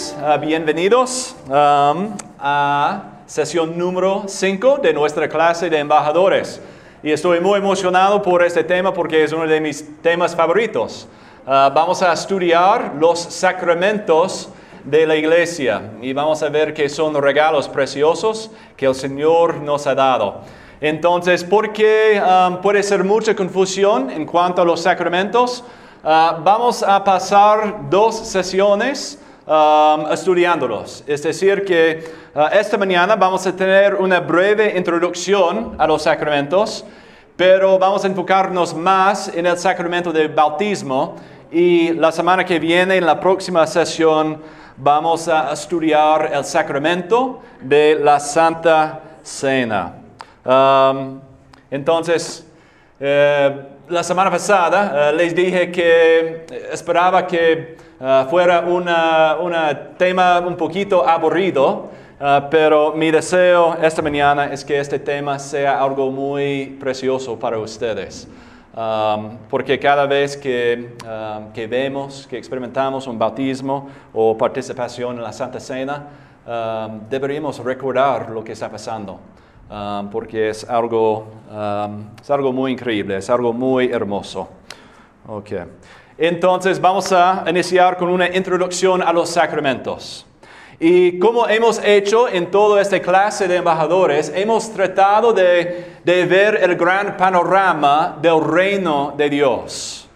uh, bienvenidos um, a sesión número 5 de nuestra clase de embajadores. Y estoy muy emocionado por este tema porque es uno de mis temas favoritos. Uh, vamos a estudiar los sacramentos de la iglesia y vamos a ver que son regalos preciosos que el Señor nos ha dado. Entonces, porque um, puede ser mucha confusión en cuanto a los sacramentos, uh, vamos a pasar dos sesiones um, estudiándolos. Es decir, que uh, esta mañana vamos a tener una breve introducción a los sacramentos, pero vamos a enfocarnos más en el sacramento del bautismo y la semana que viene, en la próxima sesión, vamos a estudiar el sacramento de la Santa Cena. Um, entonces, eh, la semana pasada eh, les dije que esperaba que eh, fuera un tema un poquito aburrido, pero mi deseo esta mañana es que este tema sea algo muy precioso para ustedes. Um, porque cada vez que, um, que, vemos, que experimentamos un bautismo o participación en la Santa Cena, um, deberíamos recordar lo que está pasando, porque es algo, es algo muy increíble, es algo muy hermoso. Okay. Entonces vamos a iniciar con una introducción a los sacramentos. Y como hemos hecho en toda esta clase de embajadores, hemos tratado de, ver el gran panorama del reino de Dios.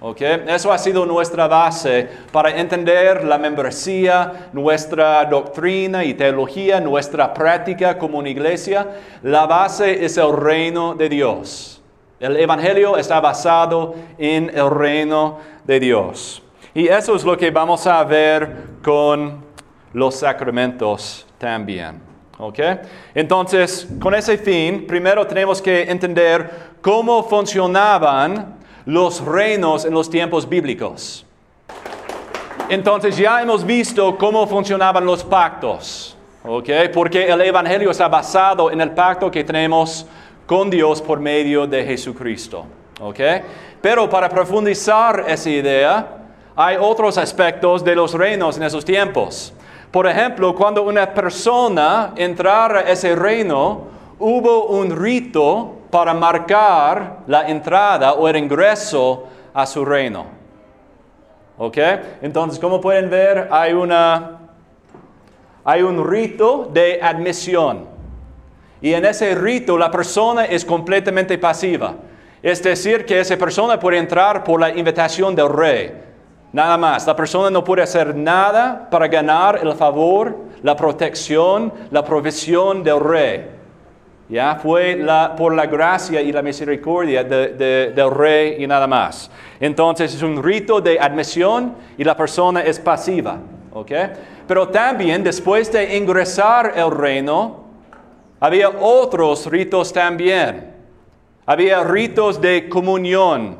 Okay? Eso ha sido nuestra base para entender la membresía, nuestra doctrina y teología, nuestra práctica como una iglesia. La base es el reino de Dios. El Evangelio está basado en el reino de Dios. Y eso es lo que vamos a ver con los sacramentos también. ¿Ok? Entonces, con ese fin, primero tenemos que entender cómo funcionaban los reinos en los tiempos bíblicos. Entonces, ya hemos visto cómo funcionaban los pactos. ¿Ok? Porque el Evangelio está basado en el pacto que tenemos con Dios por medio de Jesucristo. ¿Ok? Pero para profundizar esa idea, hay otros aspectos de los reinos en esos tiempos. Por ejemplo, cuando una persona entrara a ese reino, hubo un rito para marcar la entrada o el ingreso a su reino. ¿Ok? Entonces, como pueden ver, hay, una, hay un rito de admisión. Y en ese rito la persona es completamente pasiva. Es decir, que esa persona puede entrar por la invitación del rey. Nada más. La persona no puede hacer nada para ganar el favor, la protección, la provisión del rey. Ya fue por la gracia y la misericordia del rey y nada más. Entonces es un rito de admisión y la persona es pasiva. Pero también después de ingresar al reino, había otros ritos también. Había ritos de comunión,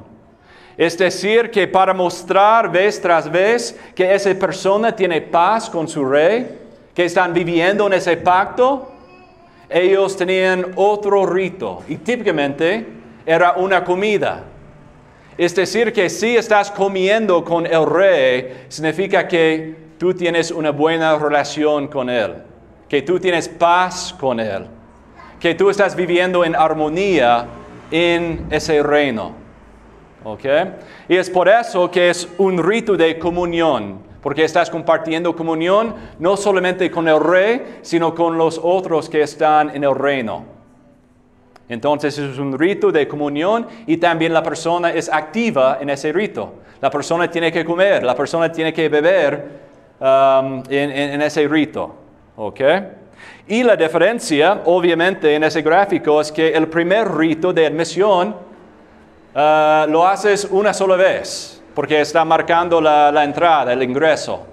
es decir, que para mostrar vez tras vez que esa persona tiene paz con su rey, que están viviendo en ese pacto, ellos tenían otro rito y típicamente era una comida. Es decir, que si estás comiendo con el rey, significa que tú tienes una buena relación con él, que tú tienes paz con él, que tú estás viviendo en armonía en ese reino. Y es por eso que es un rito de comunión, porque estás compartiendo comunión no solamente con el rey, sino con los otros que están en el reino. Entonces es un rito de comunión y también la persona es activa en ese rito. La persona tiene que comer, la persona tiene que beber um, en, ese rito. Y la diferencia, obviamente, en ese gráfico es que el primer rito de admisión Ah, lo haces una sola vez, porque está marcando la, entrada, el ingreso.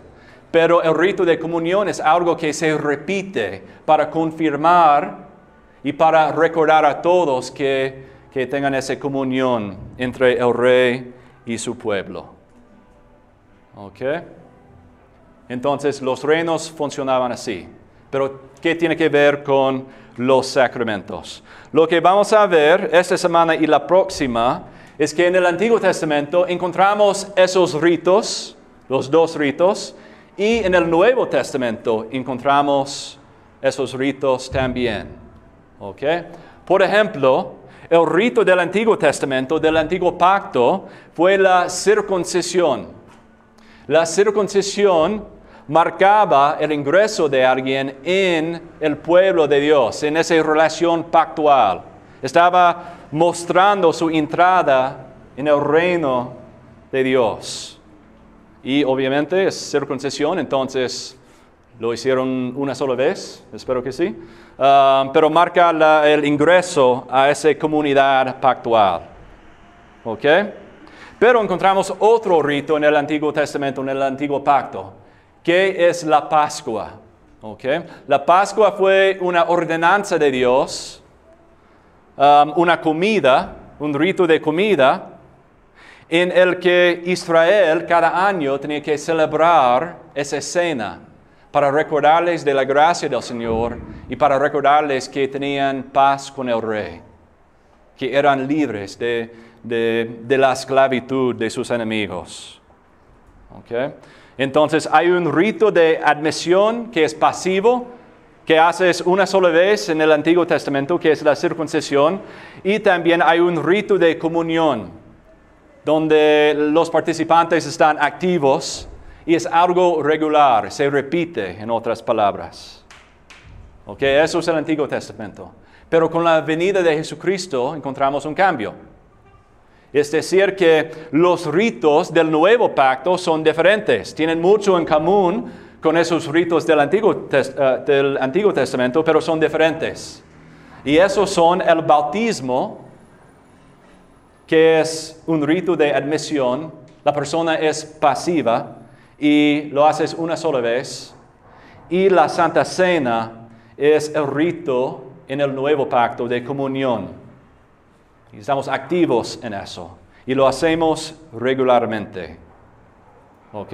Pero el rito de comunión es algo que se repite para confirmar y para recordar a todos que, que tengan esa comunión entre el rey y su pueblo. ¿Ok? Entonces los reinos funcionaban así. Pero ¿qué tiene que ver con los sacramentos? Lo que vamos a ver esta semana y la próxima es que en el Antiguo Testamento encontramos esos ritos, los dos ritos, Y en el Nuevo Testamento encontramos esos ritos también. ¿Ok? Por ejemplo, el rito del Antiguo Testamento, del Antiguo Pacto, fue la circuncisión. La circuncisión marcaba el ingreso de alguien en el pueblo de Dios, en esa relación pactual. Estaba mostrando su entrada en el reino de Dios. Y obviamente es circuncisión, entonces lo hicieron una sola vez, espero que sí, ah, pero marca el ingreso a esa comunidad pactual. ¿Ok? Pero encontramos otro rito en el Antiguo Testamento, en el Antiguo Pacto, que es la Pascua. ¿Ok? La Pascua fue una ordenanza de Dios, um, una comida, un rito de comida, en el que Israel cada año tenía que celebrar esa cena para recordarles de la gracia del Señor y para recordarles que tenían paz con el rey, que eran libres de, la esclavitud de sus enemigos. Entonces hay un rito de admisión que es pasivo, que haces una sola vez en el Antiguo Testamento, que es la circuncisión, y también hay un rito de comunión donde los participantes están activos y es algo regular, se repite en otras palabras. ¿Ok? Eso es el Antiguo Testamento. Pero con la venida de Jesucristo encontramos un cambio. Es decir, que los ritos del nuevo pacto son diferentes, tienen mucho en común con esos ritos del Antiguo, eh, del Antiguo Testamento, pero son diferentes. Y esos son el bautismo que es un rito de admisión, la persona es pasiva y lo haces una sola vez. Y la Santa Cena es el rito en el nuevo pacto de comunión. Estamos activos en eso. Y lo hacemos regularmente. ¿Ok?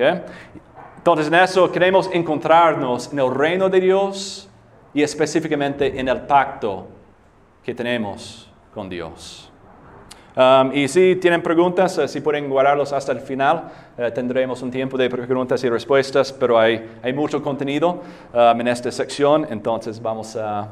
Entonces en eso queremos encontrarnos en el reino de Dios y específicamente en el pacto que tenemos con Dios. Um, y si tienen preguntas, eh, si pueden guardarlos hasta el final, eh, tendremos un tiempo de preguntas y respuestas, pero hay, hay mucho contenido um, en esta sección, entonces vamos a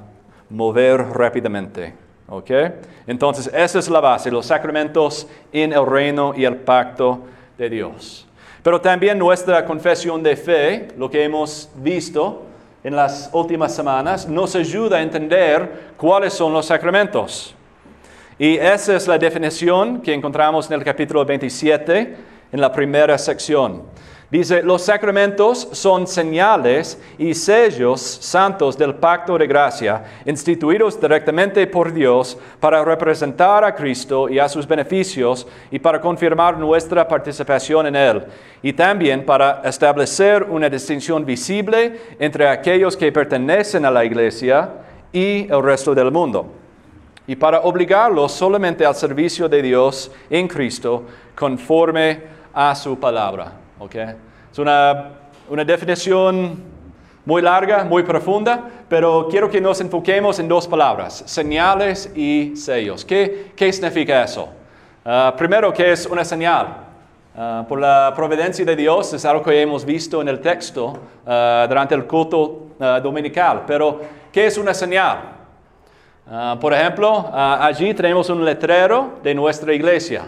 mover rápidamente. ¿Okay? Entonces, esa es la base, los sacramentos en el reino y el pacto de Dios. Pero también nuestra confesión de fe, lo que hemos visto en las últimas semanas, nos ayuda a entender cuáles son los sacramentos. Y esa es la definición que encontramos en el capítulo 27, en la primera sección. Dice, los sacramentos son señales y sellos santos del pacto de gracia, instituidos directamente por Dios para representar a Cristo y a sus beneficios y para confirmar nuestra participación en Él, y también para establecer una distinción visible entre aquellos que pertenecen a la Iglesia y el resto del mundo y para obligarlos solamente al servicio de Dios en Cristo conforme a su palabra. ¿Okay? Es una, una definición muy larga, muy profunda, pero quiero que nos enfoquemos en dos palabras, señales y sellos. ¿Qué, qué significa eso? Ah, primero, ¿qué es una señal? Ah, por la providencia de Dios es algo que hemos visto en el texto ah, durante el culto dominical, pero ¿qué es una señal? Por ejemplo, allí tenemos un letrero de nuestra iglesia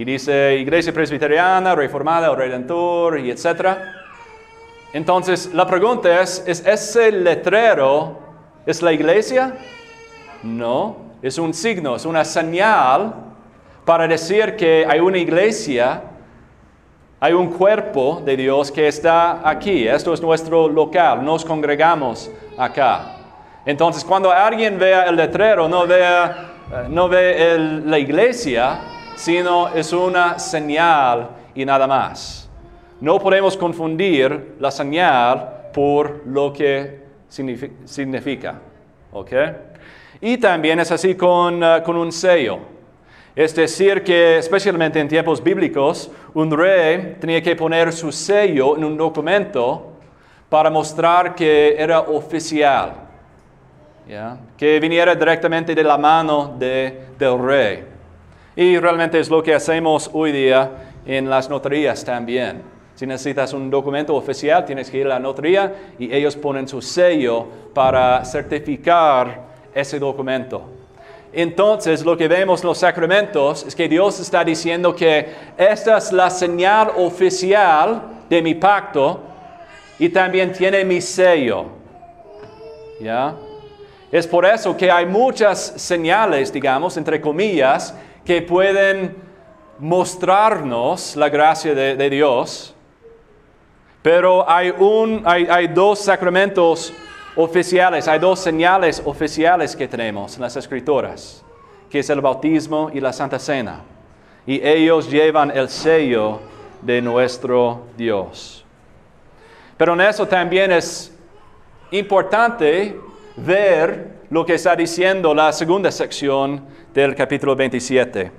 y dice Iglesia Presbiteriana, Reformada Redentor y etc. Entonces, la pregunta es, ¿es ese letrero, es la iglesia? No, es un signo, es una señal para decir que hay una iglesia, hay un cuerpo de Dios que está aquí. Esto es nuestro local, nos congregamos acá. Entonces, cuando alguien vea el letrero, no, vea, eh, no ve la iglesia, sino es una señal y nada más. No podemos confundir la señal por lo que significa. ¿Ok? Y también es así con, eh, con un sello. Es decir, que especialmente en tiempos bíblicos, un rey tenía que poner su sello en un documento para mostrar que era oficial que viniera directamente de la mano del rey. Y realmente es lo que hacemos hoy día en las notarías también. Si necesitas un documento oficial, tienes que ir a la notaría y ellos ponen su sello para certificar ese documento. Entonces, lo que vemos en los sacramentos es que Dios está diciendo que esta es la señal oficial de mi pacto y también tiene mi sello. ¿Ya? Es por eso que hay muchas señales, digamos, entre comillas, que pueden mostrarnos la gracia de, Dios pero hay, un, hay dos sacramentos oficiales, hay dos señales oficiales que tenemos en las escrituras, que es el bautismo y la Santa Cena. Y ellos llevan el sello de nuestro Dios. Pero en eso también es importante ver lo que está diciendo la segunda sección del capítulo 27.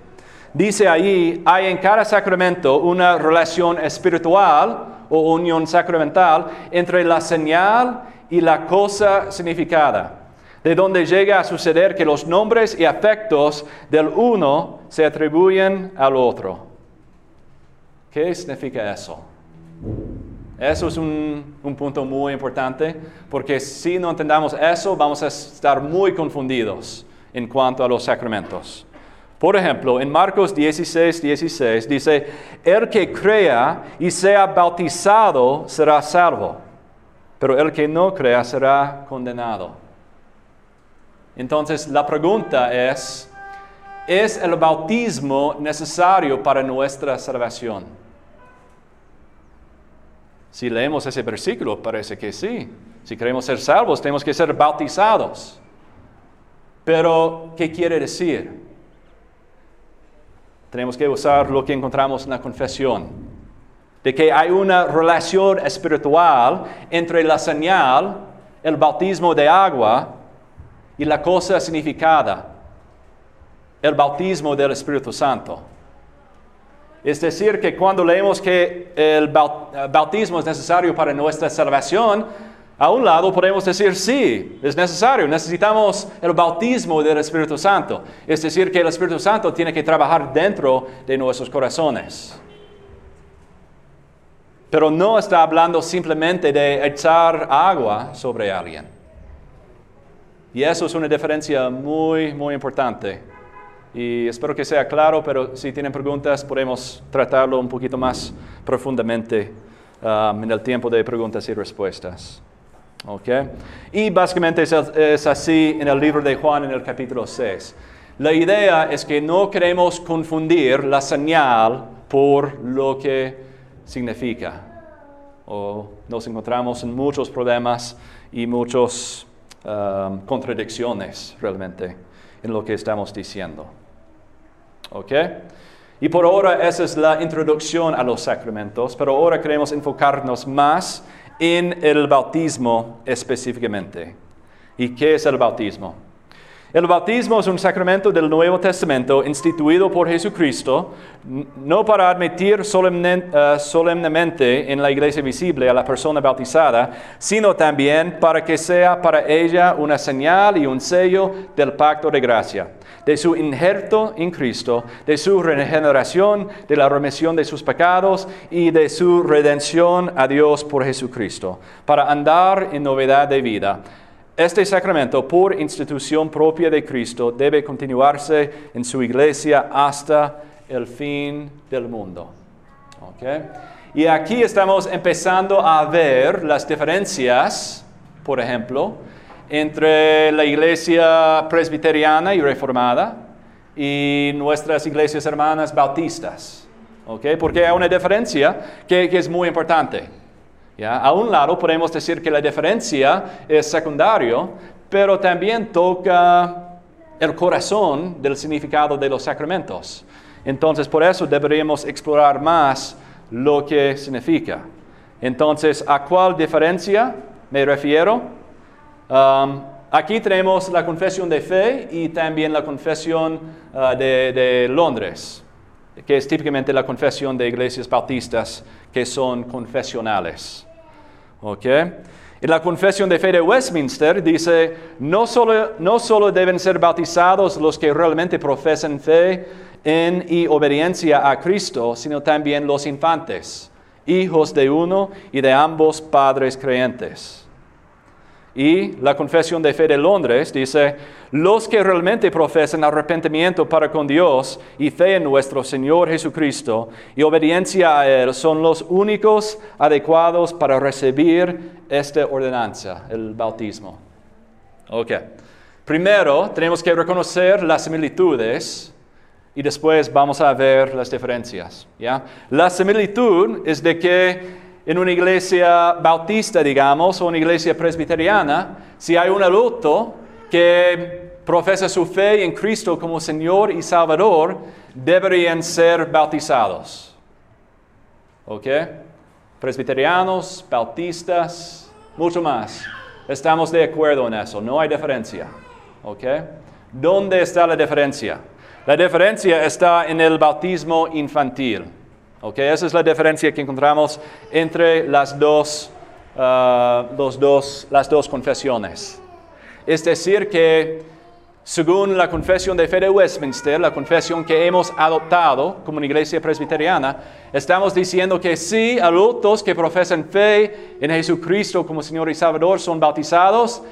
Dice allí, hay en cada sacramento una relación espiritual o unión sacramental entre la señal y la cosa significada, de donde llega a suceder que los nombres y afectos del uno se atribuyen al otro. ¿Qué significa eso? Eso es un, un, punto muy importante, porque si no entendamos eso, vamos a estar muy confundidos en cuanto a los sacramentos. Por ejemplo, en Marcos 16, 16 dice, el que crea y sea bautizado será salvo, pero el que no crea será condenado. Entonces, la pregunta es, ¿es el bautismo necesario para nuestra salvación? Si leemos ese versículo, parece que sí. Si queremos ser salvos, tenemos que ser bautizados. Pero, ¿qué quiere decir? Tenemos que usar lo que encontramos en la confesión, de que hay una relación espiritual entre la señal, el bautismo de agua, y la cosa significada, el bautismo del Espíritu Santo. Es decir, que cuando leemos que el bautismo es necesario para nuestra salvación, a un lado podemos decir, sí, es necesario, necesitamos el bautismo del Espíritu Santo. Es decir, que el Espíritu Santo tiene que trabajar dentro de nuestros corazones. Pero no está hablando simplemente de echar agua sobre alguien. Y eso es una diferencia muy, muy importante. Y espero que sea claro, pero si tienen preguntas podemos tratarlo un poquito más profundamente um, en el tiempo de preguntas y respuestas. Okay. Y básicamente es, así en el libro de Juan en el capítulo 6. La idea es que no queremos confundir la señal por lo que significa. O nos encontramos en muchos problemas y muchas um, contradicciones realmente en lo que estamos diciendo. ¿Ok? Y por ahora esa es la introducción a los sacramentos, pero ahora queremos enfocarnos más en el bautismo específicamente. ¿Y qué es el bautismo? El bautismo es un sacramento del Nuevo Testamento instituido por Jesucristo, no para admitir eh, solemnemente en la iglesia visible a la persona bautizada, sino también para que sea para ella una señal y un sello del pacto de gracia de su injerto en Cristo, de su regeneración, de la remisión de sus pecados y de su redención a Dios por Jesucristo, para andar en novedad de vida. Este sacramento, por institución propia de Cristo, debe continuarse en su iglesia hasta el fin del mundo. Y aquí estamos empezando a ver las diferencias, por ejemplo, entre la iglesia presbiteriana y reformada y nuestras iglesias hermanas bautistas. ¿okay? Porque hay una diferencia que, es muy importante. A un lado podemos decir que la diferencia es secundario, pero también toca el corazón del significado de los sacramentos. Entonces, por eso deberíamos explorar más lo que significa. Entonces, ¿a cuál diferencia me refiero? Um, aquí tenemos la confesión de fe y también la confesión uh, de, Londres, que es típicamente la confesión de iglesias bautistas que son confesionales. ¿Okay? Y la confesión de fe de Westminster dice, no solo, no solo deben ser bautizados los que realmente profesan fe en y obediencia a Cristo, sino también los infantes hijos de uno y de ambos padres creyentes. Y la Confesión de Fe de Londres dice, los que realmente profesan arrepentimiento para con Dios y fe en nuestro Señor Jesucristo y obediencia a Él son los únicos adecuados para recibir esta ordenanza, el bautismo. Ok. Primero tenemos que reconocer las similitudes y después vamos a ver las diferencias. ¿ya? La similitud es de que en una iglesia bautista, digamos, o una iglesia presbiteriana, si hay un adulto que profesa su fe en Cristo como Señor y Salvador, deberían ser bautizados. ¿Ok? Presbiterianos, bautistas, mucho más. Estamos de acuerdo en eso, no hay diferencia. ¿Ok? ¿Dónde está la diferencia? La diferencia está en el bautismo infantil. Okay, esa es la diferencia que encontramos entre las dos, uh, los dos, las dos confesiones. Es decir, que según la confesión de fe de Westminster, la confesión que hemos adoptado como una iglesia presbiteriana, estamos diciendo que sí, adultos que profesan fe en Jesucristo como Señor y Salvador son bautizados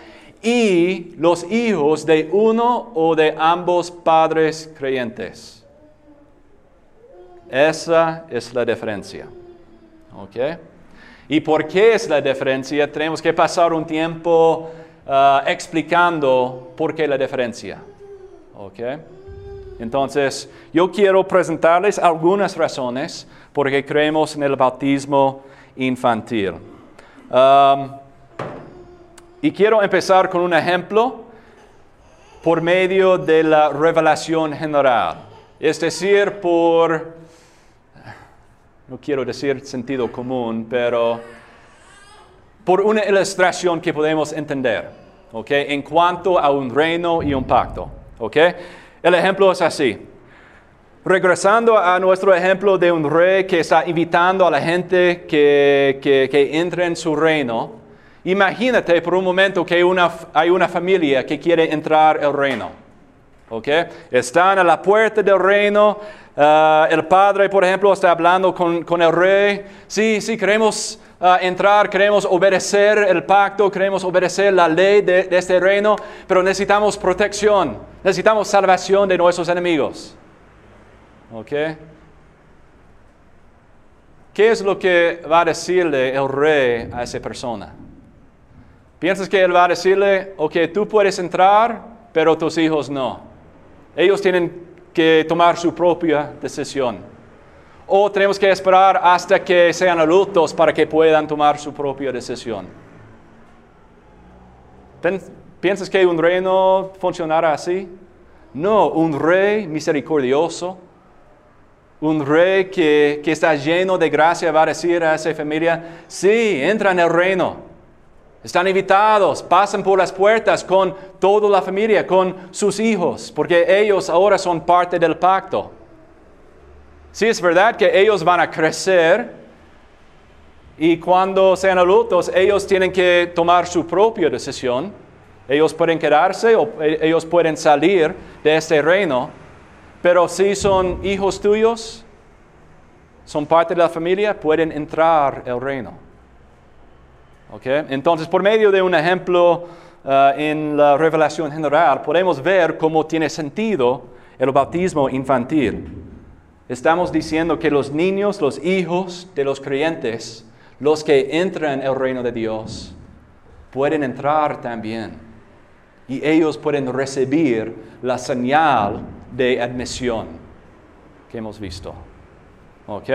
y los hijos de uno o de ambos padres creyentes. Esa es la diferencia. ¿Ok? ¿Y por qué es la diferencia? Tenemos que pasar un tiempo uh, explicando por qué la diferencia. ¿Ok? Entonces, yo quiero presentarles algunas razones por qué creemos en el bautismo infantil. Y quiero empezar con un ejemplo por medio de la revelación general, es decir, por no quiero decir sentido común, pero por una ilustración que podemos entender, ¿ok? En cuanto a un reino y un pacto, ¿ok? El ejemplo es así. Regresando a nuestro ejemplo de un rey que está invitando a la gente que, que, entre en su reino, imagínate por un momento que hay una familia que quiere entrar al reino. ¿Ok? Están a la puerta del reino, Ah, el padre, por ejemplo, está hablando con, el rey. Sí, sí, queremos ah, entrar, queremos obedecer el pacto, queremos obedecer la ley de, este reino, pero necesitamos protección, necesitamos salvación de nuestros enemigos. ¿Ok? ¿Qué es lo que va a decirle el rey a esa persona? ¿Piensas que él va a decirle, ok, tú puedes entrar, pero tus hijos no? Ellos tienen que tomar su propia decisión. O tenemos que esperar hasta que sean adultos para que puedan tomar su propia decisión. ¿Piensas que un reino funcionará así? No, un rey misericordioso, un rey que, que está lleno de gracia va a decir a esa familia, sí, entra en el reino. Están invitados, pasan por las puertas con toda la familia, con sus hijos, porque ellos ahora son parte del pacto. Sí, es verdad que ellos van a crecer y cuando sean adultos ellos tienen que tomar su propia decisión. Ellos pueden quedarse o e, ellos pueden salir de este reino, pero si son hijos tuyos, son parte de la familia, pueden entrar al reino. Entonces, por medio de un ejemplo uh, en la revelación general, podemos ver cómo tiene sentido el bautismo infantil. Estamos diciendo que los niños, los hijos de los creyentes, los que entran el reino de Dios, pueden entrar también. Y ellos pueden recibir la señal de admisión que hemos visto. ¿Ok?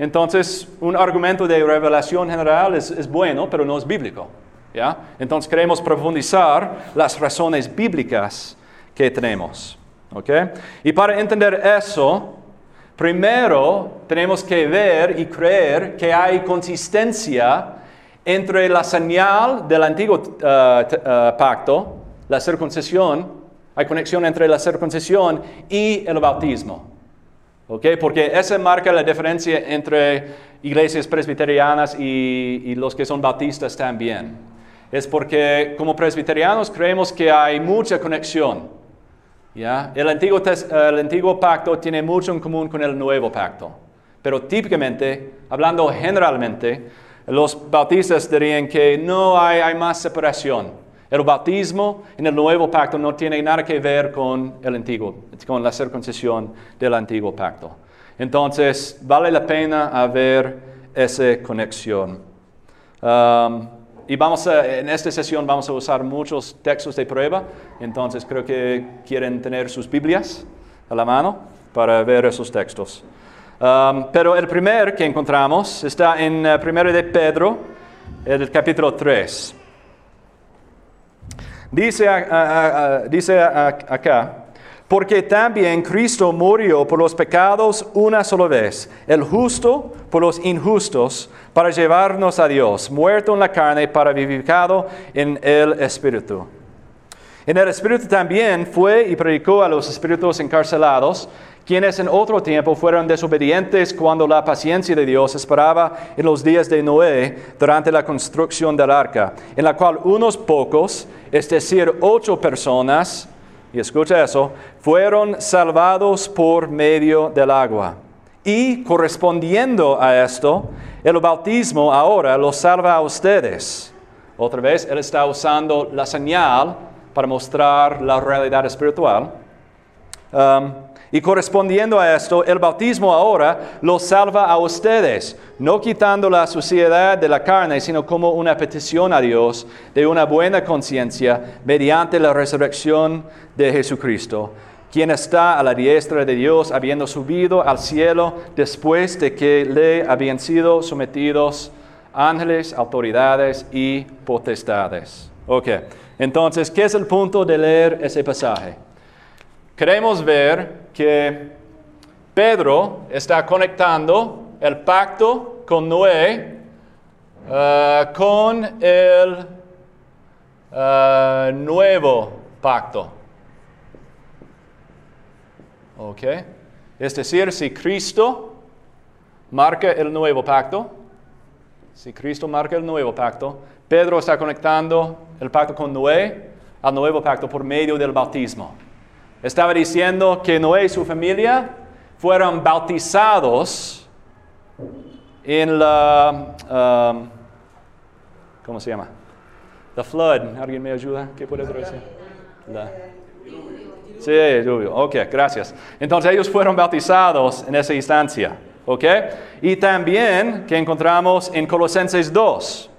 Entonces, un argumento de revelación general es, bueno, pero no es bíblico. ¿ya? Entonces, queremos profundizar las razones bíblicas que tenemos. Y para entender eso, primero tenemos que ver y creer que hay consistencia entre la señal del antiguo uh, uh, pacto, la circuncisión, hay conexión entre la circuncisión y el bautismo. Porque esa marca la diferencia entre iglesias presbiterianas y, los que son bautistas también. Es porque como presbiterianos creemos que hay mucha conexión. ¿ya? El, antiguo, el antiguo pacto tiene mucho en común con el nuevo pacto. Pero típicamente, hablando generalmente, los bautistas dirían que no hay, hay más separación. El bautismo en el nuevo pacto no tiene nada que ver con el antiguo, con la circuncisión del antiguo pacto. Entonces, vale la pena haber esa conexión. Um, y vamos a, en esta sesión vamos a usar muchos textos de prueba, entonces creo que quieren tener sus Biblias a la mano para ver esos textos. Um, pero el primer que encontramos está en 1 uh, de Pedro, el capítulo 3. Dice, dice acá, porque también Cristo murió por los pecados una sola vez, el justo por los injustos, para llevarnos a Dios, muerto en la carne, para vivificado en el Espíritu. En el Espíritu también fue y predicó a los espíritus encarcelados, quienes en otro tiempo fueron desobedientes cuando la paciencia de Dios esperaba en los días de Noé durante la construcción del arca, en la cual unos pocos, es decir, ocho personas, y escucha eso, fueron salvados por medio del agua. Y correspondiendo a esto, el bautismo ahora los salva a ustedes. Otra vez, Él está usando la señal para mostrar la realidad espiritual. Um, y correspondiendo a esto, el bautismo ahora los salva a ustedes, no quitando la suciedad de la carne, sino como una petición a Dios de una buena conciencia mediante la resurrección de Jesucristo, quien está a la diestra de Dios, habiendo subido al cielo después de que le habían sido sometidos ángeles, autoridades y potestades. Okay. Entonces, ¿qué es el punto de leer ese pasaje? Queremos ver que Pedro está conectando el pacto con Noé uh, con el uh, nuevo pacto. ¿Ok? Es decir, si Cristo marca el nuevo pacto, si Cristo marca el nuevo pacto, Pedro está conectando el pacto con Noé al nuevo pacto por medio del bautismo. Estaba diciendo que Noé y su familia fueron bautizados en la... Um, ¿Cómo se llama? The flood. ¿Alguien me ayuda? ¿Qué puede decir? La, sí, diluvio. Ok, gracias. Entonces ellos fueron bautizados en esa instancia. ¿Ok? Y también que encontramos en Colosenses 2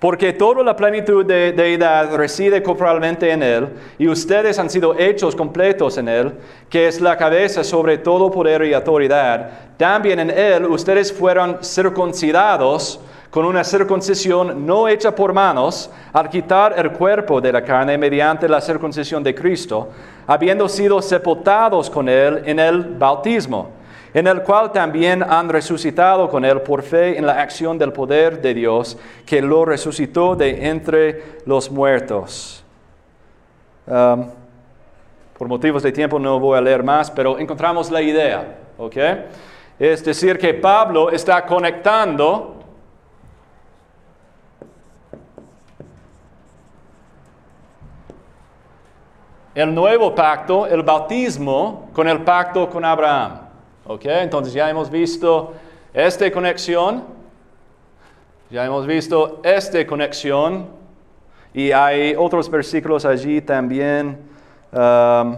porque toda la plenitud de deidad reside corporalmente en Él, y ustedes han sido hechos completos en Él, que es la cabeza sobre todo poder y autoridad. También en Él ustedes fueron circuncidados con una circuncisión no hecha por manos, al quitar el cuerpo de la carne mediante la circuncisión de Cristo, habiendo sido sepultados con Él en el bautismo en el cual también han resucitado con él por fe en la acción del poder de Dios, que lo resucitó de entre los muertos. Um, por motivos de tiempo no voy a leer más, pero encontramos la idea, ¿ok? Es decir, que Pablo está conectando el nuevo pacto, el bautismo, con el pacto con Abraham. ¿Ok? Entonces ya hemos visto esta conexión. Ya hemos visto esta conexión. Y hay otros versículos allí también. Um,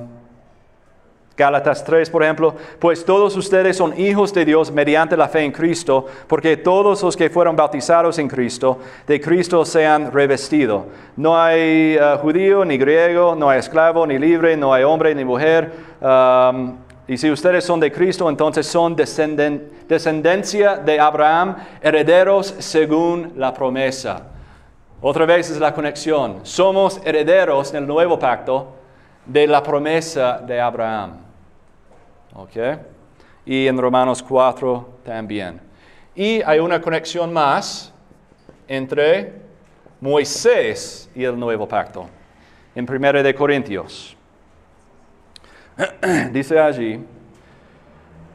Gálatas 3, por ejemplo, pues todos ustedes son hijos de Dios mediante la fe en Cristo, porque todos los que fueron bautizados en Cristo, de Cristo se han revestido. No hay uh, judío ni griego, no hay esclavo ni libre, no hay hombre ni mujer. Um, y si ustedes son de Cristo, entonces son descendencia de Abraham, herederos según la promesa. Otra vez es la conexión. Somos herederos en el nuevo pacto de la promesa de Abraham. ¿Ok? Y en Romanos 4 también. Y hay una conexión más entre Moisés y el nuevo pacto. En 1 de Corintios. dice allí,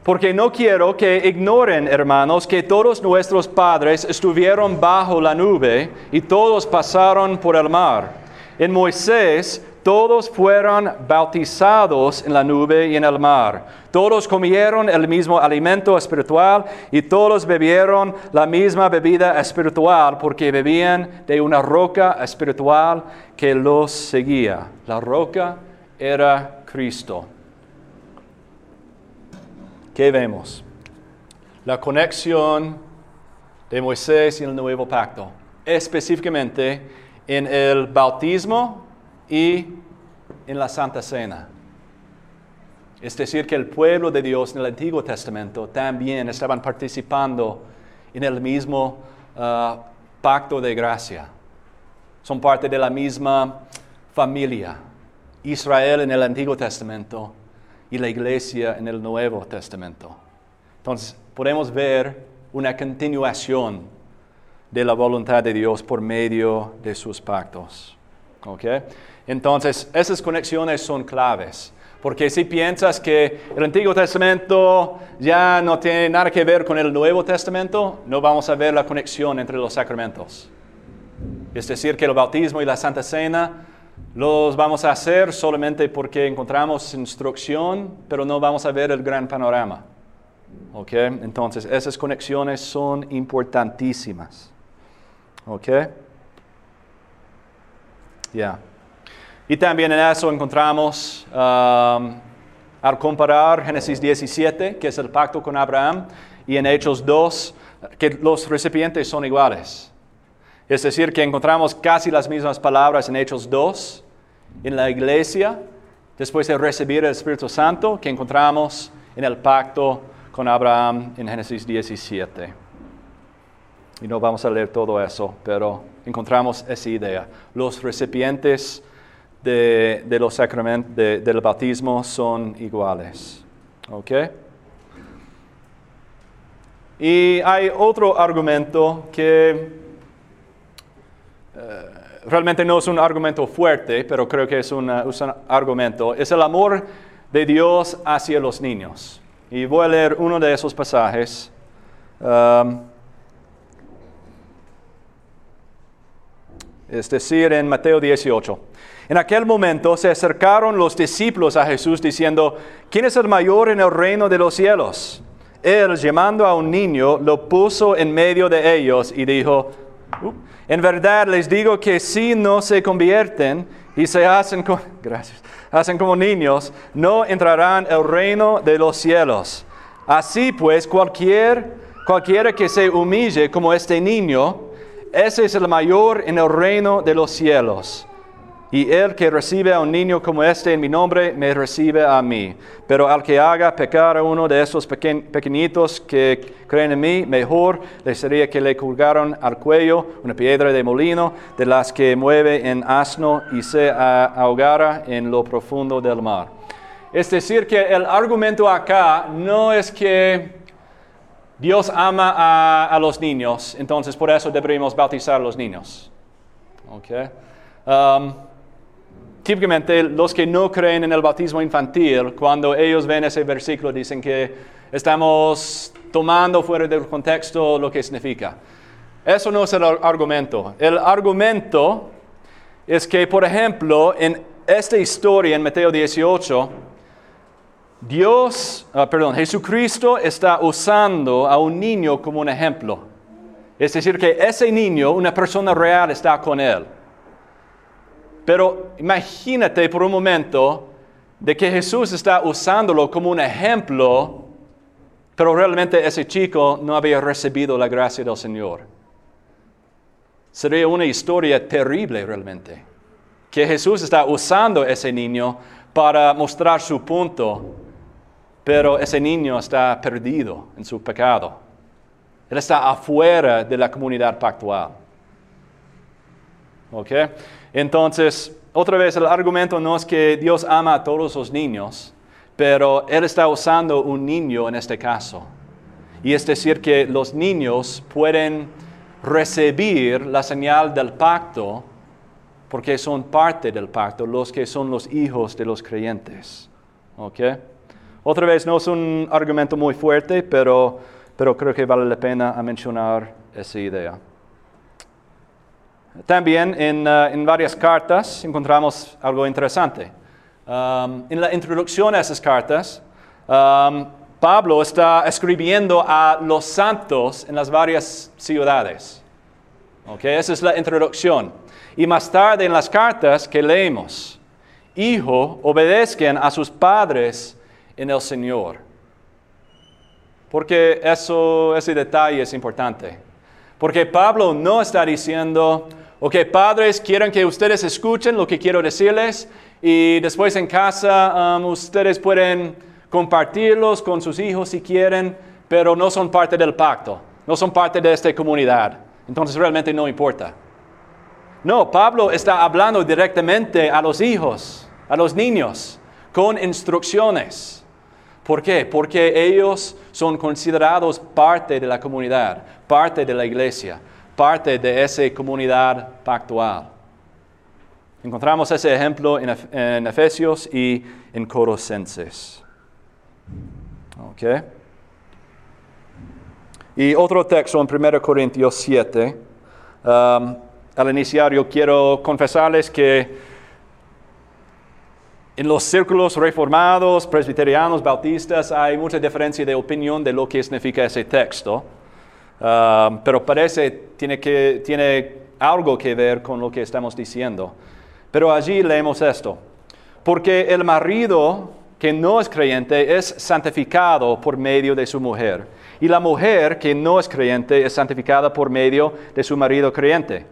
porque no quiero que ignoren, hermanos, que todos nuestros padres estuvieron bajo la nube y todos pasaron por el mar. En Moisés todos fueron bautizados en la nube y en el mar. Todos comieron el mismo alimento espiritual y todos bebieron la misma bebida espiritual porque bebían de una roca espiritual que los seguía. La roca era Cristo. ¿Qué vemos? La conexión de Moisés y el nuevo pacto, específicamente en el bautismo y en la Santa Cena. Es decir, que el pueblo de Dios en el Antiguo Testamento también estaban participando en el mismo ah, pacto de gracia. Son parte de la misma familia. Israel en el Antiguo Testamento y la iglesia en el Nuevo Testamento. Entonces, podemos ver una continuación de la voluntad de Dios por medio de sus pactos. ¿Okay? Entonces, esas conexiones son claves. Porque si piensas que el Antiguo Testamento ya no tiene nada que ver con el Nuevo Testamento, no vamos a ver la conexión entre los sacramentos. Es decir, que el bautismo y la Santa Cena los vamos a hacer solamente porque encontramos instrucción, pero no vamos a ver el gran panorama. ¿Ok? Entonces, esas conexiones son importantísimas. ¿Ok? Ya. Y también en eso encontramos, um, al comparar Génesis 17, que es el pacto con Abraham, y en Hechos 2, que los recipientes son iguales. Es decir, que encontramos casi las mismas palabras en Hechos 2, en la iglesia, después de recibir el Espíritu Santo, que encontramos en el pacto con Abraham en Génesis 17. Y no vamos a leer todo eso, pero encontramos esa idea. Los recipientes de, los sacramentos del bautismo son iguales. ¿Ok? Y hay otro argumento que eh, realmente no es un argumento fuerte, pero creo que es, un argumento. Es el amor de Dios hacia los niños. Y voy a leer uno de esos pasajes. Um, es decir, en Mateo 18. En aquel momento se acercaron los discípulos a Jesús diciendo, ¿quién es el mayor en el reino de los cielos? Él, llamando a un niño, lo puso en medio de ellos y dijo, en verdad les digo que si no se convierten y se hacen, gracias, hacen como niños, no entrarán el reino de los cielos. Así pues, cualquier, cualquiera que se humille como este niño, ese es el mayor en el reino de los cielos. Y el que recibe a un niño como este en mi nombre, me recibe a mí. Pero al que haga pecar a uno de esos pequeñitos que creen en mí, mejor le sería que le colgaron al cuello una piedra de molino de las que mueve en asno y se ahogara en lo profundo del mar. Es decir, que el argumento acá no es que Dios ama a, los niños, entonces por eso deberíamos bautizar a los niños. Okay. Um, típicamente los que no creen en el bautismo infantil, cuando ellos ven ese versículo, dicen que estamos tomando fuera del contexto lo que significa. Eso no es el argumento. El argumento es que, por ejemplo, en esta historia en Mateo 18, Dios, ah, perdón, Jesucristo está usando a un niño como un ejemplo. Es decir, que ese niño, una persona real, está con él. Pero imagínate por un momento de que Jesús está usándolo como un ejemplo, pero realmente ese chico no había recibido la gracia del Señor. Sería una historia terrible realmente. Que Jesús está usando ese niño para mostrar su punto, pero ese niño está perdido en su pecado. Él está afuera de la comunidad pactual. ¿Ok? Entonces, otra vez el argumento no es que Dios ama a todos los niños, pero Él está usando un niño en este caso. Y es decir, que los niños pueden recibir la señal del pacto porque son parte del pacto, los que son los hijos de los creyentes. ¿Ok? Otra vez, no es un argumento muy fuerte, pero, pero creo que vale la pena mencionar esa idea. También en, uh, en varias cartas encontramos algo interesante. Um, en la introducción a esas cartas, um, Pablo está escribiendo a los santos en las varias ciudades. Okay, esa es la introducción. Y más tarde en las cartas que leemos, Hijo, obedezcan a sus padres en el Señor. Porque eso, ese detalle es importante. Porque Pablo no está diciendo, ok, padres, quieren que ustedes escuchen lo que quiero decirles y después en casa um, ustedes pueden compartirlos con sus hijos si quieren, pero no son parte del pacto, no son parte de esta comunidad. Entonces realmente no importa. No, Pablo está hablando directamente a los hijos, a los niños, con instrucciones. ¿Por qué? Porque ellos son considerados parte de la comunidad, parte de la iglesia, parte de esa comunidad pactual. Encontramos ese ejemplo en, Efesios y en Colosenses. Okay. Y otro texto en 1 Corintios 7. Um, al iniciar yo quiero confesarles que en los círculos reformados, presbiterianos, bautistas, hay mucha diferencia de opinión de lo que significa ese texto. Um, pero parece tiene que tiene algo que ver con lo que estamos diciendo. Pero allí leemos esto. Porque el marido que no es creyente es santificado por medio de su mujer. Y la mujer que no es creyente es santificada por medio de su marido creyente.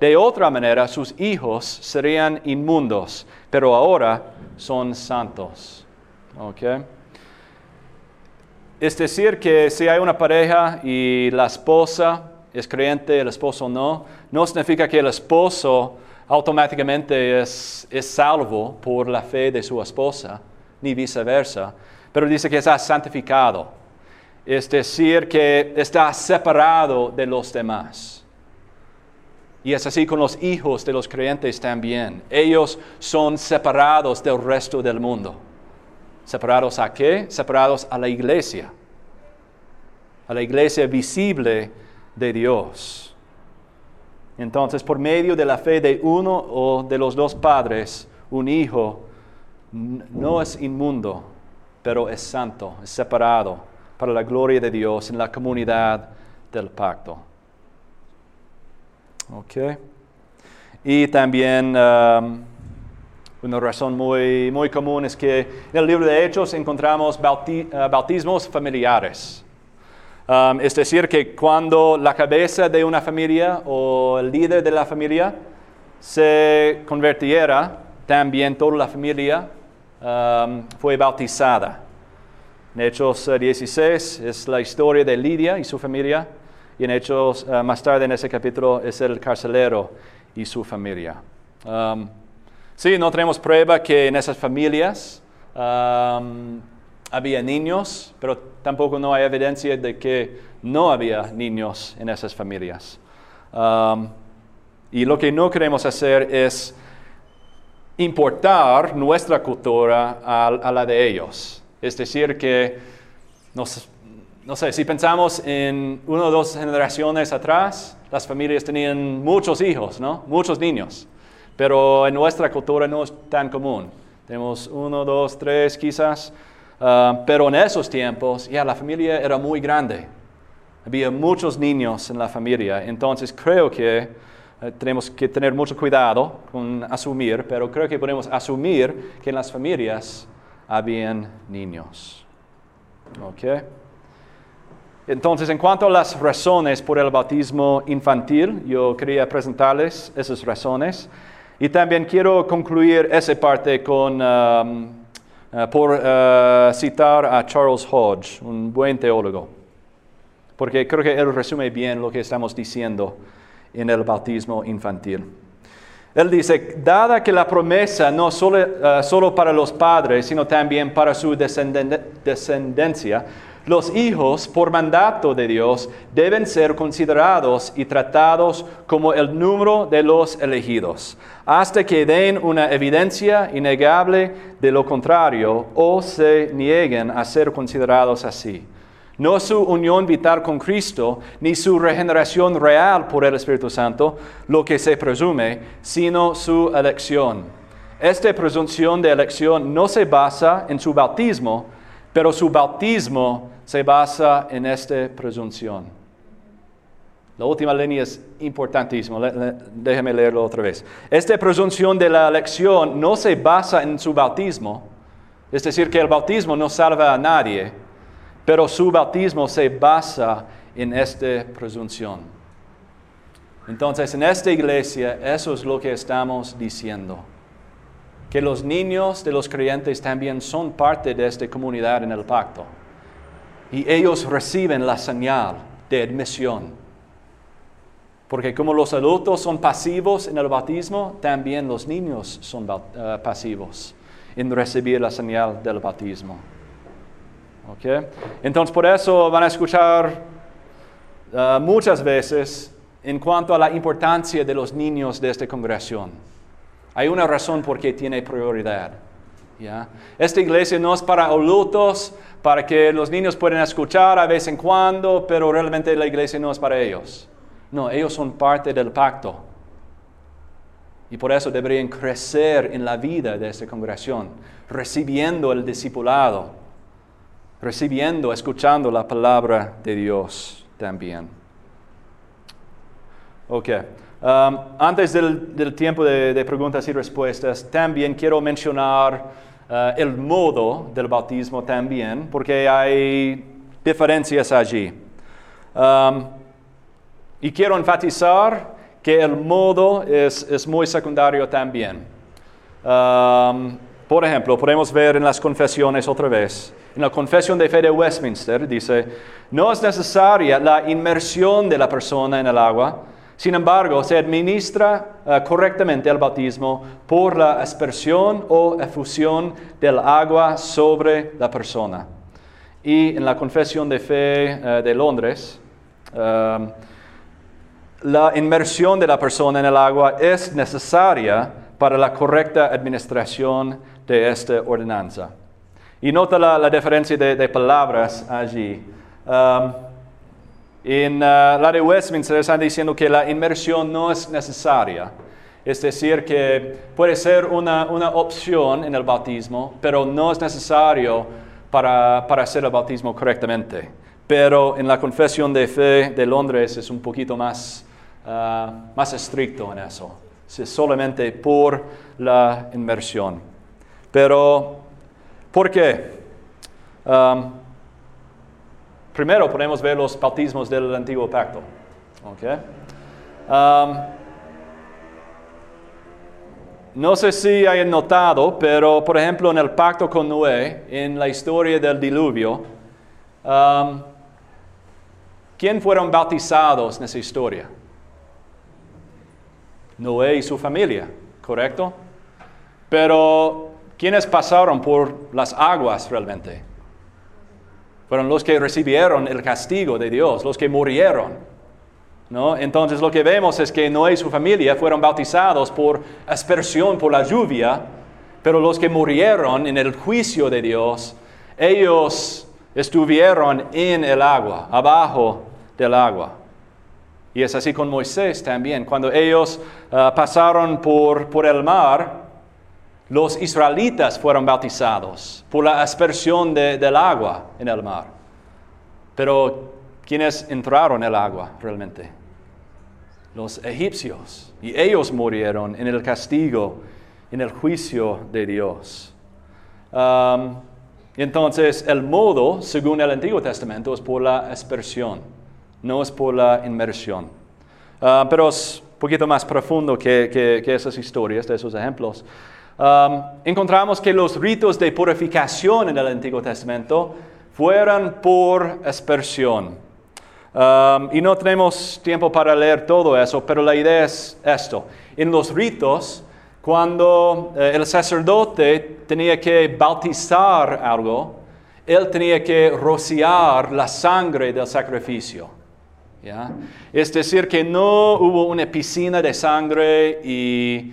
De otra manera, sus hijos serían inmundos, pero ahora son santos. Es decir, que si hay una pareja y la esposa es creyente, el esposo no, no significa que el esposo automáticamente es, salvo por la fe de su esposa, ni viceversa, pero dice que está santificado, es decir, que está separado de los demás. Y es así con los hijos de los creyentes también. Ellos son separados del resto del mundo. ¿Separados a qué? Separados a la iglesia. A la iglesia visible de Dios. Entonces, por medio de la fe de uno o de los dos padres, un hijo no es inmundo, pero es santo, es separado para la gloria de Dios en la comunidad del pacto. Ok. Y también um, una razón muy, muy común es que en el libro de Hechos encontramos uh, bautismos familiares. Um, es decir, que cuando la cabeza de una familia o el líder de la familia se convirtiera, también toda la familia um, fue bautizada. En Hechos 16 eh, es la historia de Lidia y su familia, y en Hechos eh, más tarde en ese capítulo es el carcelero y su familia. Um, sí, no tenemos prueba que en esas familias había niños, pero tampoco no hay evidencia de que no había niños en esas familias. Y lo que no queremos hacer es importar nuestra cultura a, la de ellos. Es decir, que, no, sé, si pensamos en una o dos generaciones atrás, las familias tenían muchos hijos, ¿no? Muchos niños. Pero en nuestra cultura no es tan común. Tenemos uno, dos, tres quizás. Ah, pero en esos tiempos ya la familia era muy grande. Había muchos niños en la familia. Entonces creo que eh, tenemos que tener mucho cuidado con asumir, pero creo que podemos asumir que en las familias habían niños. ¿Ok? Entonces, en cuanto a las razones por el bautismo infantil, yo quería presentarles esas razones. Y también quiero concluir esa parte con um, eh, por eh, citar a Charles Hodge, un buen teólogo, porque creo que él resume bien lo que estamos diciendo en el bautismo infantil. Él dice, dada que la promesa no solo, eh, solo para los padres, sino también para su descendencia, los hijos, por mandato de Dios, deben ser considerados y tratados como el número de los elegidos, hasta que den una evidencia innegable de lo contrario o se nieguen a ser considerados así. No su unión vital con Cristo, ni su regeneración real por el Espíritu Santo, lo que se presume, sino su elección. Esta presunción de elección no se basa en su bautismo, pero su bautismo se basa en esta presunción. La última línea es importantísima, déjeme leerlo otra vez. Esta presunción de la elección no se basa en su bautismo, es decir, que el bautismo no salva a nadie, pero su bautismo se basa en esta presunción. Entonces, en esta iglesia, eso es lo que estamos diciendo. Que los niños de los creyentes también son parte de esta comunidad en el pacto. Y ellos reciben la señal de admisión porque como los adultos son pasivos en el bautismo, también los niños son eh, pasivos en recibir la señal del bautismo. Entonces por eso van a escuchar eh, muchas veces en cuanto a la importancia de los niños de esta congregación. Hay una razón por qué tiene prioridad. Esta iglesia no es para adultos, para que los niños puedan escuchar a vez en cuando, pero realmente la iglesia no es para ellos. No, ellos son parte del pacto. Y por eso deberían crecer en la vida de esta congregación, recibiendo el discipulado, recibiendo, escuchando la palabra de Dios también. Ok. Um, antes del, tiempo de, preguntas y respuestas, también quiero mencionar uh, el modo del bautismo también, porque hay diferencias allí. Um, y quiero enfatizar que el modo es, muy secundario también. Um, por ejemplo, podemos ver en las confesiones otra vez. En la confesión de fe de Westminster dice, no es necesaria la inmersión de la persona en el agua, sin embargo, se administra uh, correctamente el bautismo por la aspersión o efusión del agua sobre la persona. Y en la confesión de fe uh, de Londres, um, la inmersión de la persona en el agua es necesaria para la correcta administración de esta ordenanza. Y nota la, diferencia de, palabras allí. Um, en uh, la de Westminster están diciendo que la inmersión no es necesaria. Es decir, que puede ser una, opción en el bautismo, pero no es necesario para, para hacer el bautismo correctamente. Pero en la confesión de fe de Londres es un poquito más Ah, más estricto en eso, solamente por la inmersión. Pero, ¿por qué? Um, primero podemos ver los bautismos del antiguo pacto. Um, no sé si hayan notado, pero por ejemplo en el pacto con Noé, en la historia del diluvio, um, ¿quién fueron bautizados en esa historia? Noé y su familia, ¿correcto? Pero, ¿quiénes pasaron por las aguas realmente? Fueron los que recibieron el castigo de Dios, los que murieron. ¿no? Entonces lo que vemos es que Noé y su familia fueron bautizados por aspersión por la lluvia, pero los que murieron en el juicio de Dios, ellos estuvieron en el agua, abajo del agua. Y es así con Moisés también. Cuando ellos ah, pasaron por, por el mar, los israelitas fueron bautizados por la aspersión del agua en el mar. Pero, ¿quiénes entraron en el agua realmente? Los egipcios. Y ellos murieron en el castigo, en el juicio de Dios. entonces, el modo, según el Antiguo Testamento, es por la aspersión no es por la inmersión. Ah, pero es un poquito más profundo que, esas historias, de esos ejemplos. Encontramos que los ritos de purificación en el Antiguo Testamento fueron por aspersión. y no tenemos tiempo para leer todo eso, pero la idea es esto. En los ritos, cuando eh, el sacerdote tenía que bautizar algo, él tenía que rociar la sangre del sacrificio. Es decir, que no hubo una piscina de sangre y,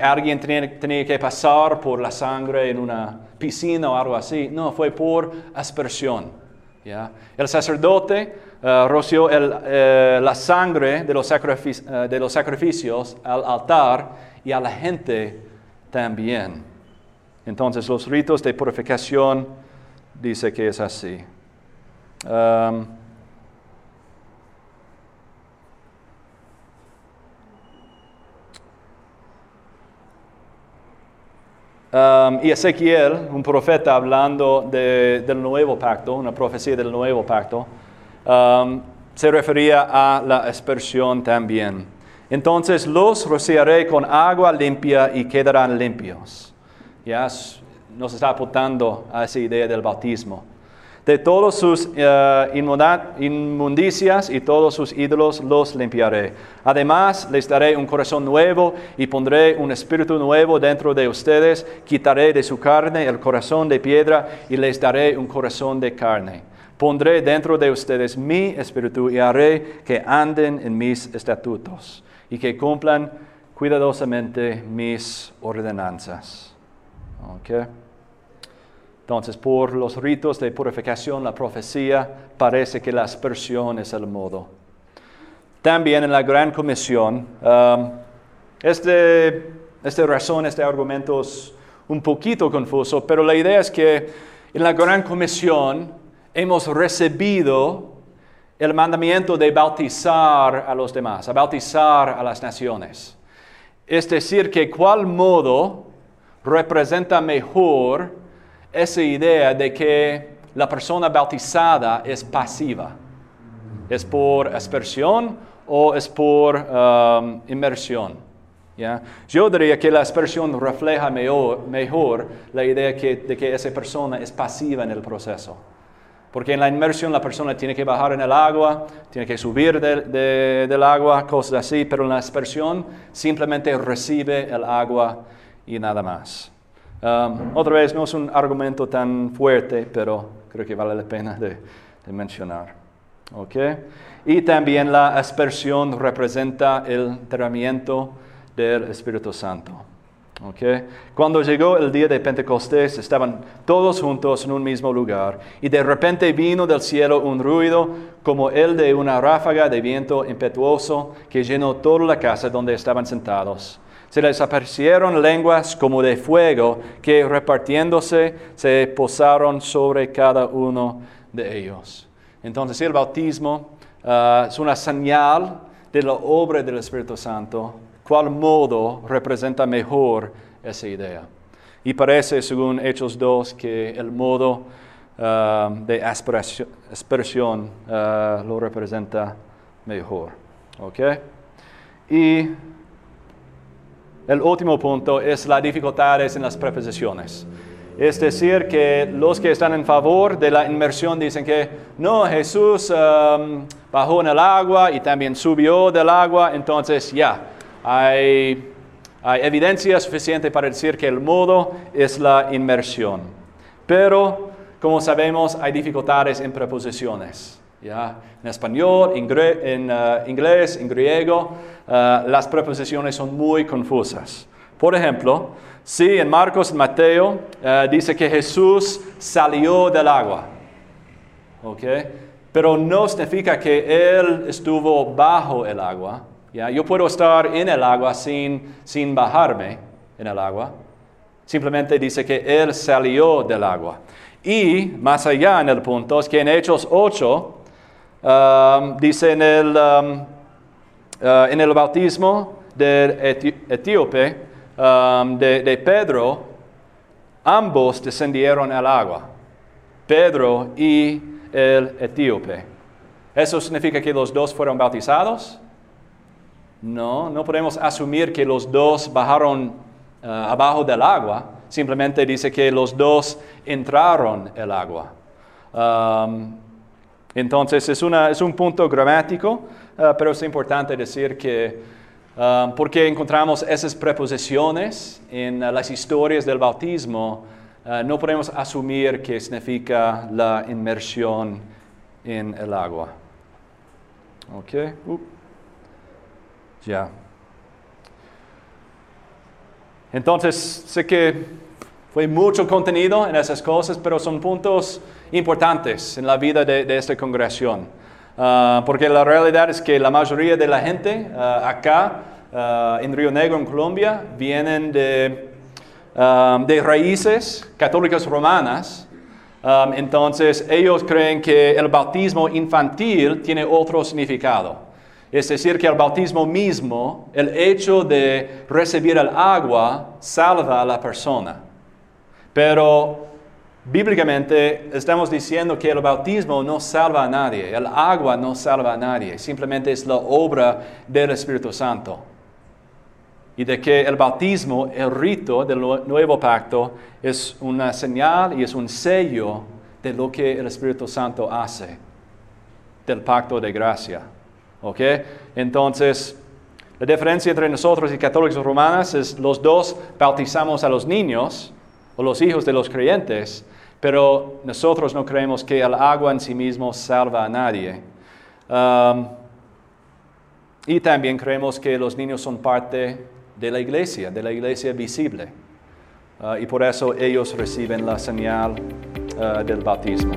alguien tenía, que pasar por la sangre en una piscina o algo así. No, fue por aspersión. ¿ya? El sacerdote uh, roció el, uh, la sangre de los, uh, de los sacrificios al altar y a la gente también. Entonces los ritos de purificación dice que es así. Um, Um, y Ezequiel, un profeta hablando de, del nuevo pacto, una profecía del nuevo pacto, um, se refería a la aspersión también. Entonces los rociaré con agua limpia y quedarán limpios. Ya nos está apuntando a esa idea del bautismo de todos sus uh, inmundicias y todos sus ídolos los limpiaré. Además, les daré un corazón nuevo y pondré un espíritu nuevo dentro de ustedes. Quitaré de su carne el corazón de piedra y les daré un corazón de carne. Pondré dentro de ustedes mi espíritu y haré que anden en mis estatutos y que cumplan cuidadosamente mis ordenanzas. Okay. Entonces, por los ritos de purificación, la profecía parece que la aspersión es el modo. También en la Gran Comisión, um, este, esta razón, este argumento es un poquito confuso, pero la idea es que en la Gran Comisión hemos recibido el mandamiento de bautizar a los demás, a bautizar a las naciones. Es decir, que cuál modo representa mejor esa idea de que la persona bautizada es pasiva. ¿Es por aspersión o es por um, inmersión? Yo diría que la aspersión refleja mejor, la idea de que esa persona es pasiva en el proceso. Porque en la inmersión la persona tiene que bajar en el agua, tiene que subir del agua, cosas así, pero en la aspersión simplemente recibe el agua y nada más. Um, otra vez, no es un argumento tan fuerte, pero creo que vale la pena de, mencionar. Okay. Y también la aspersión representa el entrenamiento del Espíritu Santo. Okay. Cuando llegó el día de Pentecostés, estaban todos juntos en un mismo lugar, y de repente vino del cielo un ruido como el de una ráfaga de viento impetuoso que llenó toda la casa donde estaban sentados se les aparecieron lenguas como de fuego que repartiéndose se posaron sobre cada uno de ellos. Entonces el bautismo ah, es una señal de la obra del Espíritu Santo, cuál modo representa mejor esa idea. Y parece, según Hechos 2, que el modo ah, de aspersión ah, lo representa mejor. ¿Ok? Y el último punto es las dificultades en las preposiciones. Es decir, que los que están en favor de la inmersión dicen que no, Jesús um, bajó en el agua y también subió del agua, entonces ya, hay, hay evidencia suficiente para decir que el modo es la inmersión. Pero, como sabemos, hay dificultades en preposiciones. En español, en uh, inglés, en griego, uh, las preposiciones son muy confusas. Por ejemplo, si en Marcos y Mateo uh, dice que Jesús salió del agua, pero no significa que Él estuvo bajo el agua. Yo puedo estar en el agua sin, sin bajarme en el agua. Simplemente dice que Él salió del agua. Y más allá en el punto es que en Hechos 8, Um, dice en el, um, uh, en el bautismo del etíope, um, de, Pedro, ambos descendieron al agua, Pedro y el etíope. ¿Eso significa que los dos fueron bautizados? No, no podemos asumir que los dos bajaron uh, abajo del agua, simplemente dice que los dos entraron el agua. Entonces es, un punto gramático, ah, pero es importante decir que ah, porque encontramos esas preposiciones en ah, las historias del bautismo, no podemos asumir que significa la inmersión en el agua. ¿Ok? Uh. Ya. Entonces, sé que Fue mucho contenido en esas cosas, pero son puntos importantes en la vida de, esta congregación. Ah, porque la realidad es que la mayoría de la gente ah, acá ah, en Río Negro, en Colombia, vienen de, de raíces católicas romanas. entonces ellos creen que el bautismo infantil tiene otro significado. Es decir, que el bautismo mismo, el hecho de recibir el agua, salva a la persona. Pero bíblicamente estamos diciendo que el bautismo no salva a nadie, el agua no salva a nadie, simplemente es la obra del Espíritu Santo. Y de que el bautismo, el rito del nuevo pacto, es una señal y es un sello de lo que el Espíritu Santo hace, del pacto de gracia. ¿Ok? Entonces, la diferencia entre nosotros y católicos romanos es los dos bautizamos a los niños o los hijos de los creyentes, pero nosotros no creemos que el agua en sí mismo salva a nadie. Um, y también creemos que los niños son parte de la iglesia, de la iglesia visible. Uh, y por eso ellos reciben la señal uh, del bautismo.